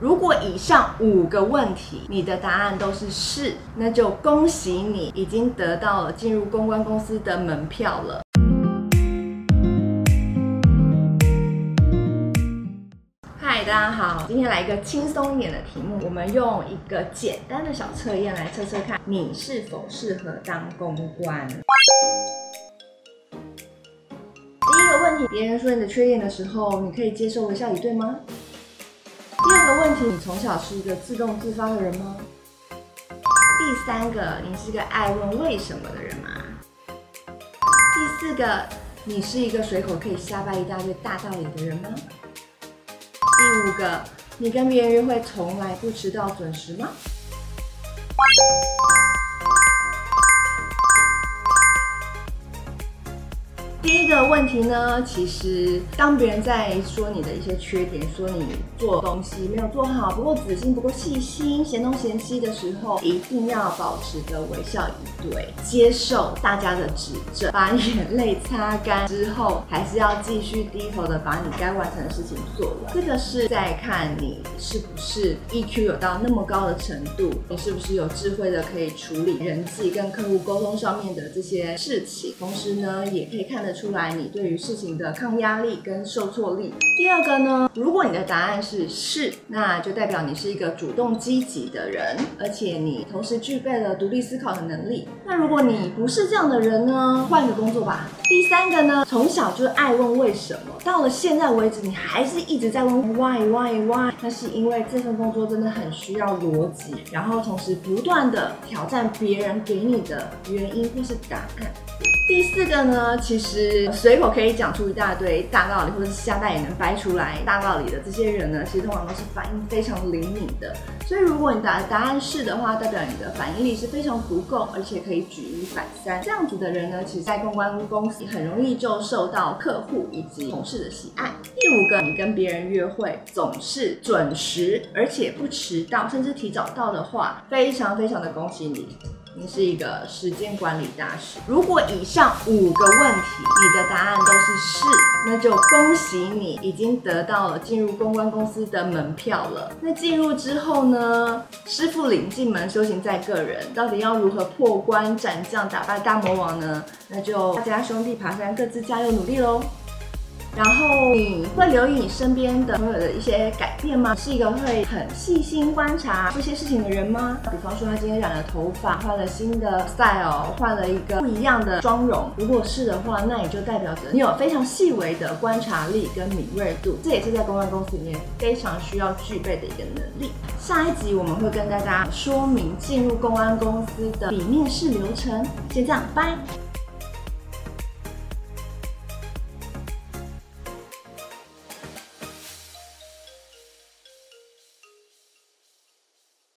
如果以上五个问题你的答案都是是，那就恭喜你已经得到了进入公关公司的门票了。嗨，大家好，今天来一个轻松一点的题目，我们用一个简单的小测验来测测看你是否适合当公关。第一个问题，别人说你的缺点的时候，你可以接受微笑以对吗？问题，你从小是一个自动自发的人吗？第三个，你是个爱问为什么的人吗？第四个，你是一个随口可以瞎掰一大堆大道理的人吗？第五个，你跟别人约会从来不迟到准时吗？题呢，其实当别人在说你的一些缺点，说你做东西没有做好，不够仔细，不够细心，嫌东嫌西的时候，一定要保持着微笑以对，接受大家的指正，把眼泪擦干之后，还是要继续低头的把你该完成的事情做完。这个是在看你是不是 EQ 有到那么高的程度，你是不是有智慧的可以处理人际跟客户沟通上面的这些事情，同时呢，也可以看得。出来，你对对于事情的抗压力跟受挫力。第二个呢，如果你的答案是是，那就代表你是一个主动积极的人，而且你同时具备了独立思考的能力。那如果你不是这样的人呢，换个工作吧。第三个呢，从小就爱问为什么，到了现在为止，你还是一直在问 why why why，那是因为这份工作真的很需要逻辑，然后同时不断的挑战别人给你的原因或是答案。第四个呢，其实随口可以讲出一大堆大道理，或者是瞎掰也能掰出来大道理的这些人呢，其实通常都是反应非常灵敏的。所以如果你答答案是的话，代表你的反应力是非常足够，而且可以举一反三。这样子的人呢，其实在公关公司很容易就受到客户以及同事的喜爱。第五个，你跟别人约会总是准时，而且不迟到，甚至提早到的话，非常非常的恭喜你。你是一个时间管理大师。如果以上五个问题你的答案都是是，那就恭喜你已经得到了进入公关公司的门票了。那进入之后呢，师傅领进门，修行在个人。到底要如何破关斩将，打败大魔王呢？那就大家兄弟爬山，各自加油努力喽。然后你会留意你身边的朋友的一些改变吗？是一个会很细心观察这些事情的人吗？比方说他今天染了头发，换了新的 style，换了一个不一样的妆容。如果是的话，那也就代表着你有非常细微的观察力跟敏锐度，这也是在公关公司里面非常需要具备的一个能力。下一集我们会跟大家说明进入公安公司的比面试流程。先这样，拜。